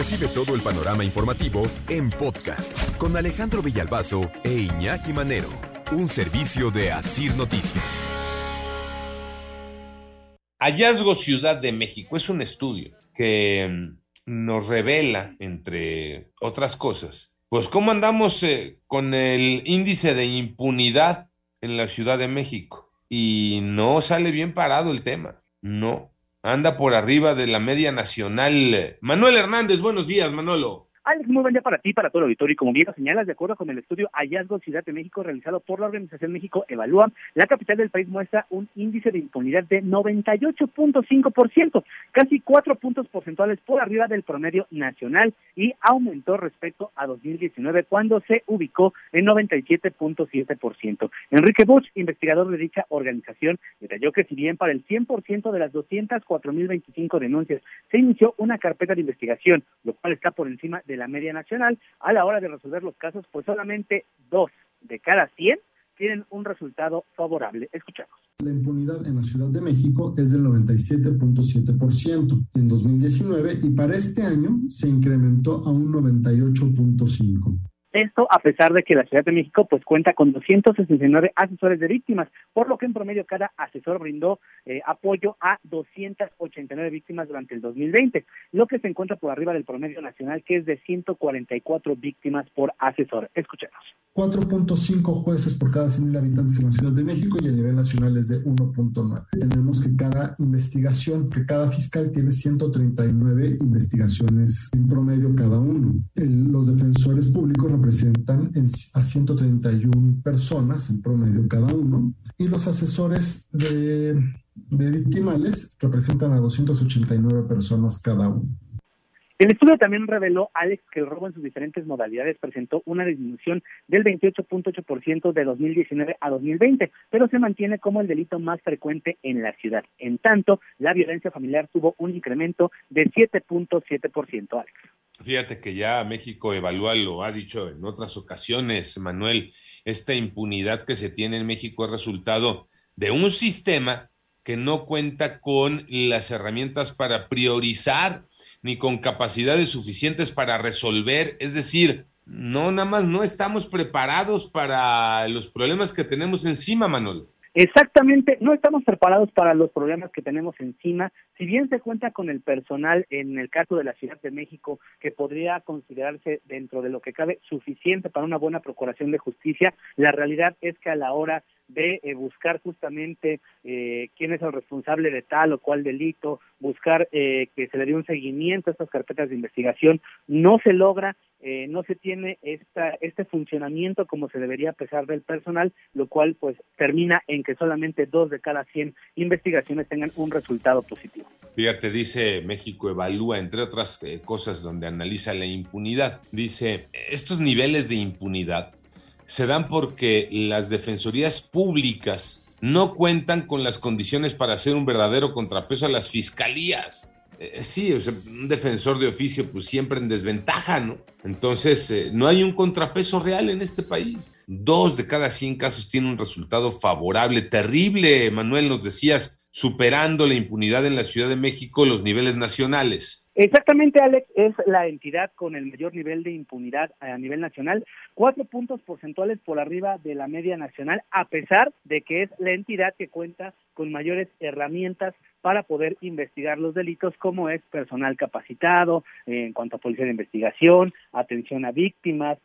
Recibe todo el panorama informativo en podcast con Alejandro Villalbazo e Iñaki Manero, un servicio de Asir Noticias. Hallazgo Ciudad de México es un estudio que mm, nos revela, entre otras cosas, pues cómo andamos eh, con el índice de impunidad en la Ciudad de México. Y no sale bien parado el tema, no. Anda por arriba de la media nacional. Manuel Hernández, buenos días, Manolo. Alex, muy buen para ti, para todo el auditorio. Y como bien lo señalas, de acuerdo con el estudio Hallazgo Ciudad de México realizado por la Organización México Evalúa, la capital del país muestra un índice de impunidad de 98.5%, casi cuatro puntos porcentuales por arriba del promedio nacional y aumentó respecto a 2019 cuando se ubicó en 97.7%. Enrique Buch, investigador de dicha organización, detalló que si bien para el 100% de las 204.025 denuncias se inició una carpeta de investigación, lo cual está por encima de la media nacional, a la hora de resolver los casos, pues solamente dos de cada 100 tienen un resultado favorable. Escuchamos. La impunidad en la Ciudad de México es del 97.7% en 2019 y para este año se incrementó a un 98.5%. Esto a pesar de que la Ciudad de México pues cuenta con 269 asesores de víctimas, por lo que en promedio cada asesor brindó eh, apoyo a 289 víctimas durante el 2020, lo que se encuentra por arriba del promedio nacional que es de 144 víctimas por asesor. Escuchemos. 4.5 jueces por cada 100.000 habitantes en la Ciudad de México y a nivel nacional es de 1.9. Tenemos que cada investigación, que cada fiscal tiene 139 investigaciones en promedio cada uno. los defensores públicos representan a 131 personas en promedio cada uno y los asesores de, de victimales representan a 289 personas cada uno. El estudio también reveló, Alex, que el robo en sus diferentes modalidades presentó una disminución del 28.8% de 2019 a 2020, pero se mantiene como el delito más frecuente en la ciudad. En tanto, la violencia familiar tuvo un incremento de 7.7%, Alex. Fíjate que ya México Evalúa lo ha dicho en otras ocasiones, Manuel, esta impunidad que se tiene en México es resultado de un sistema que no cuenta con las herramientas para priorizar ni con capacidades suficientes para resolver. Es decir, no, nada más no estamos preparados para los problemas que tenemos encima, Manolo. Exactamente, no estamos preparados para los problemas que tenemos encima. Si bien se cuenta con el personal en el caso de la Ciudad de México, que podría considerarse dentro de lo que cabe suficiente para una buena procuración de justicia, la realidad es que a la hora de eh, buscar justamente eh, quién es el responsable de tal o cual delito, buscar eh, que se le dé un seguimiento a estas carpetas de investigación, no se logra, no se tiene esta, este funcionamiento como se debería a pesar del personal, lo cual pues termina en que solamente dos de cada 100 investigaciones tengan un resultado positivo. Fíjate, dice México evalúa, entre otras cosas, donde analiza la impunidad, dice, estos niveles de impunidad se dan porque las defensorías públicas no cuentan con las condiciones para hacer un verdadero contrapeso a las fiscalías. Eh, sí, un defensor de oficio pues siempre en desventaja, ¿no? Entonces, eh, no hay un contrapeso real en este país. Dos de cada 100 casos tienen un resultado favorable, terrible, Manuel, nos decías, superando la impunidad en la Ciudad de México los niveles nacionales. Exactamente, Alex, es la entidad con el mayor nivel de impunidad a nivel nacional, cuatro puntos porcentuales por arriba de la media nacional, a pesar de que es la entidad que cuenta con mayores herramientas para poder investigar los delitos, como es personal capacitado en cuanto a policía de investigación, atención a víctimas,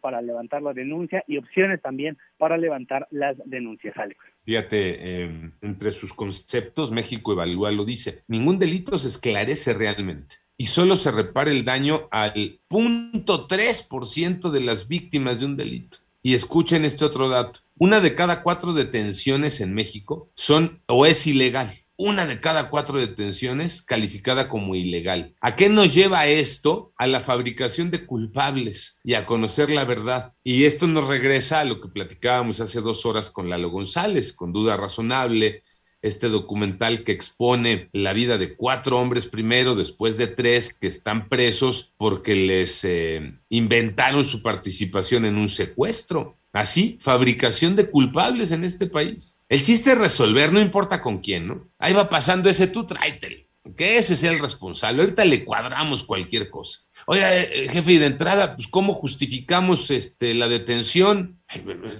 para levantar la denuncia y opciones también para levantar las denuncias, Alex. Fíjate, em, entre sus conceptos, México Evalúa lo dice, ningún delito se esclarece realmente y solo se repara el daño al 0.3% de las víctimas de un delito. Y escuchen este otro dato, una de cada cuatro detenciones en México son o es ilegal una de cada cuatro detenciones calificada como ilegal. ¿A qué nos lleva esto? A la fabricación de culpables y a conocer la verdad. Y esto nos regresa a lo que platicábamos hace dos horas con Lalo González, con duda razonable, este documental que expone la vida de cuatro hombres primero, después de tres que están presos porque les eh, inventaron su participación en un secuestro. Así, fabricación de culpables en este país. El chiste es resolver, no importa con quién, ¿no? Ahí va pasando ese, tú tráetelo que ese sea el responsable. Ahorita le cuadramos cualquier cosa. Oye, eh, jefe, y de entrada, pues, ¿cómo justificamos este, la detención?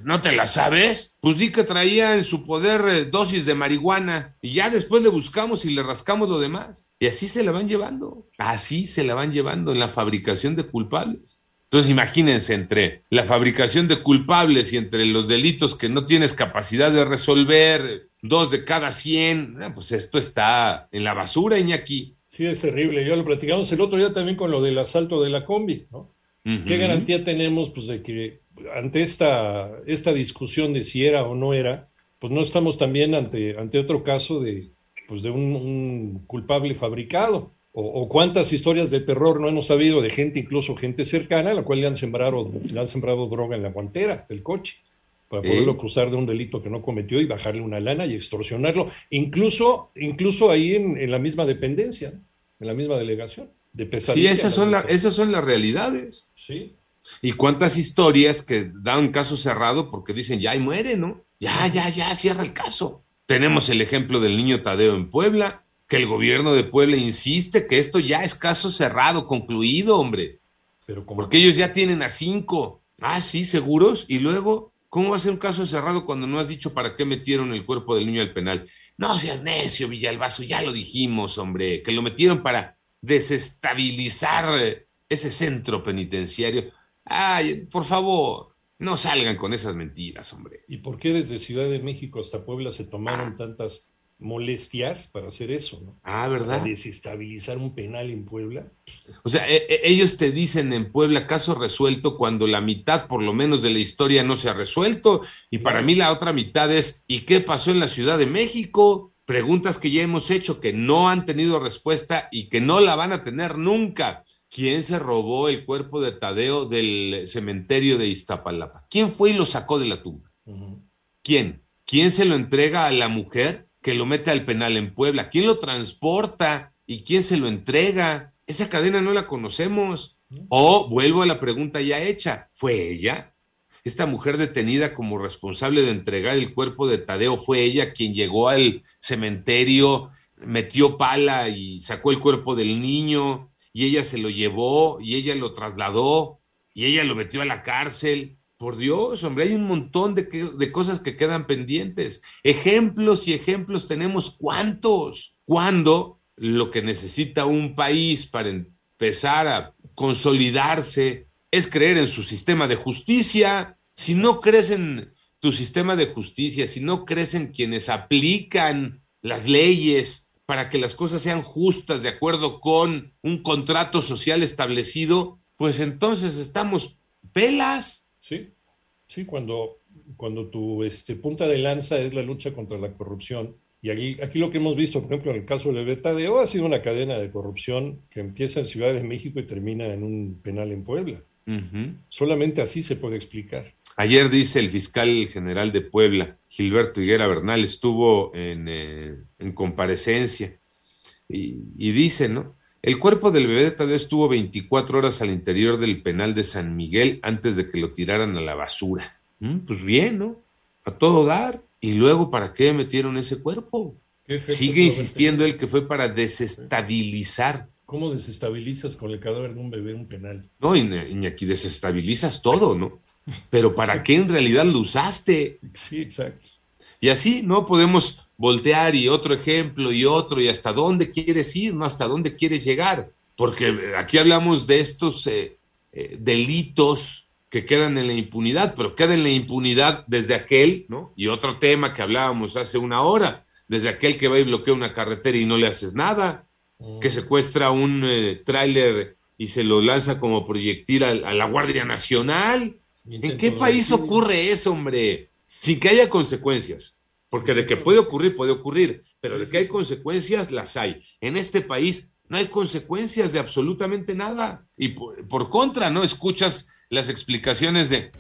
¿No te la sabes? Pues di que traía en su poder eh, dosis de marihuana y ya después le buscamos y le rascamos lo demás. Y así se la van llevando. Así se la van llevando en la fabricación de culpables. Entonces imagínense entre la fabricación de culpables y entre los delitos que no tienes capacidad de resolver, dos de cada cien, ah, pues esto está en la basura, Iñaki. Sí, es terrible. Ya lo platicamos el otro día también con lo del asalto de la combi, ¿no? ¿Qué garantía tenemos pues, de que ante esta, esta discusión de si era o no era, pues no estamos también ante, ante otro caso de, pues, de un culpable fabricado? O, cuántas historias de terror no hemos sabido de gente, incluso gente cercana, a la cual le han sembrado, le han sembrado droga en la guantera del coche para poderlo cruzar de un delito que no cometió y bajarle una lana y extorsionarlo, incluso, incluso ahí en, la misma dependencia, en la misma delegación. De sí, esas son, esas son las realidades. Sí. Y cuántas historias que dan caso cerrado porque dicen, ya y muere, ¿no? Ya, ya, ya, cierra el caso. Tenemos el ejemplo del niño Tadeo en Puebla, que el gobierno de Puebla insiste que esto ya es caso cerrado, concluido, hombre. Pero Porque ellos ya tienen a cinco. Ah, sí, seguros. Y luego, ¿cómo va a ser un caso cerrado cuando no has dicho para qué metieron el cuerpo del niño al penal? No seas necio, Villalbazo, ya lo dijimos, hombre, que lo metieron para desestabilizar ese centro penitenciario. Ay, por favor, no salgan con esas mentiras, hombre. ¿Y por qué desde Ciudad de México hasta Puebla se tomaron ah. tantas molestias para hacer eso, ¿no? Ah, ¿verdad? Para desestabilizar un penal en Puebla. O sea, e, e, ellos te dicen en Puebla caso resuelto cuando la mitad, por lo menos, de la historia no se ha resuelto. Y para mí la otra mitad es, ¿y qué pasó en la Ciudad de México? Preguntas que ya hemos hecho, que no han tenido respuesta y que no la van a tener nunca. ¿Quién se robó el cuerpo de Tadeo del cementerio de Iztapalapa? ¿Quién fue y lo sacó de la tumba? ¿Quién? ¿Quién se lo entrega a la mujer que lo mete al penal en Puebla? ¿Quién lo transporta y quién se lo entrega? Esa cadena no la conocemos. O vuelvo a la pregunta ya hecha, ¿fue ella? Esta mujer detenida como responsable de entregar el cuerpo de Tadeo, ¿fue ella quien llegó al cementerio, metió pala y sacó el cuerpo del niño y ella se lo llevó y ella lo trasladó y ella lo metió a la cárcel? Por Dios, hombre, hay un montón de, de, cosas que quedan pendientes. Ejemplos y ejemplos tenemos cuántos. Cuando lo que necesita un país para empezar a consolidarse es creer en su sistema de justicia. Si no crees en tu sistema de justicia, si no crees en quienes aplican las leyes para que las cosas sean justas de acuerdo con un contrato social establecido, pues entonces estamos pelas. Sí, sí, cuando, cuando tu este, punta de lanza es la lucha contra la corrupción. Y aquí, aquí lo que hemos visto, por ejemplo, en el caso de Betadeo, ha sido una cadena de corrupción que empieza en Ciudad de México y termina en un penal en Puebla. Solamente así se puede explicar. Ayer dice el fiscal general de Puebla, Gilberto Higuera Bernal, estuvo en, eh, en comparecencia y, y, dice, ¿no? El cuerpo del bebé de Tadeo estuvo 24 horas al interior del penal de San Miguel antes de que lo tiraran a la basura. Mm, pues bien, ¿no? A todo dar. Y luego, ¿para qué metieron ese cuerpo? Sigue insistiendo él que fue para desestabilizar. ¿Cómo desestabilizas con el cadáver de un bebé un penal? No, y aquí desestabilizas todo, ¿no? Pero ¿para qué en realidad lo usaste? Sí, exacto. Y así no podemos voltear y otro ejemplo y otro y hasta dónde quieres ir, no hasta dónde quieres llegar. Porque aquí hablamos de estos eh, eh, delitos que quedan en la impunidad, pero queda en la impunidad desde aquel, ¿no? Y otro tema que hablábamos hace una hora, desde aquel que va y bloquea una carretera y no le haces nada, que mm. secuestra un eh, tráiler y se lo lanza como proyectil a, la Guardia Nacional. ¿En qué país ocurre eso, hombre? Sin que haya consecuencias Porque de que puede ocurrir, puede ocurrir, pero de que hay consecuencias, las hay. En este país no hay consecuencias de absolutamente nada. Y por, contra, ¿no? Escuchas las explicaciones de,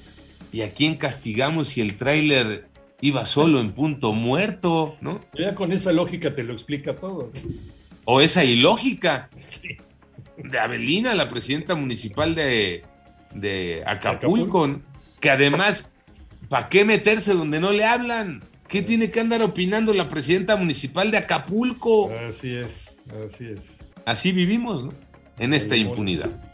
¿y a quién castigamos si el tráiler iba solo en punto muerto, ¿no? Ya con esa lógica te lo explica todo. O esa ilógica. De Avelina, la presidenta municipal de, de Acapulco, que además, ¿para qué meterse donde no le hablan? ¿Qué tiene que andar opinando la presidenta municipal de Acapulco? Así es, así es. Así vivimos, ¿no? En esta impunidad.